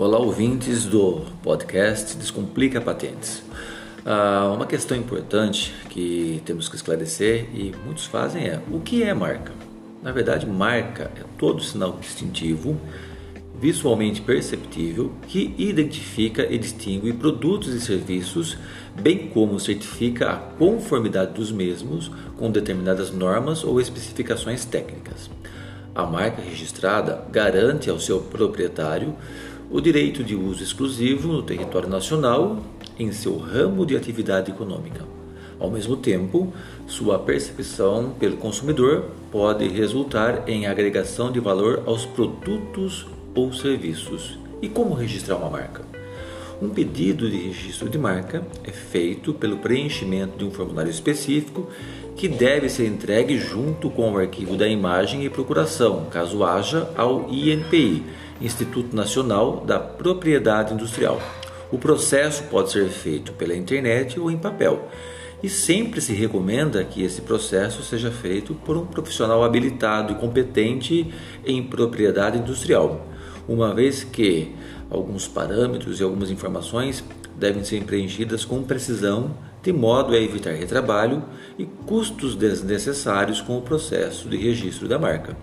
Olá, ouvintes do podcast Descomplica Patentes. Ah, uma questão importante que temos que esclarecer e muitos fazem é: o que é marca? Na verdade, marca é todo sinal distintivo, visualmente perceptível, que identifica e distingue produtos e serviços, bem como certifica a conformidade dos mesmos com determinadas normas ou especificações técnicas. A marca registrada garante ao seu proprietário o direito de uso exclusivo no território nacional em seu ramo de atividade econômica. Ao mesmo tempo, sua percepção pelo consumidor pode resultar em agregação de valor aos produtos ou serviços. E como registrar uma marca? Um pedido de registro de marca é feito pelo preenchimento de um formulário específico que deve ser entregue junto com o arquivo da imagem e procuração, caso haja, ao INPI, Instituto Nacional da Propriedade Industrial. O processo pode ser feito pela internet ou em papel. E sempre se recomenda que esse processo seja feito por um profissional habilitado e competente em propriedade industrial, uma vez que alguns parâmetros e algumas informações devem ser preenchidas com precisão, de modo a evitar retrabalho e custos desnecessários com o processo de registro da marca.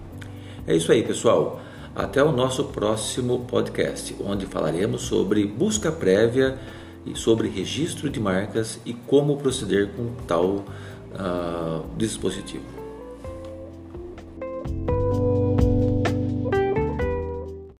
É isso aí, pessoal. Até o nosso próximo podcast, onde falaremos sobre busca prévia e sobre registro de marcas e como proceder com tal uh, dispositivo.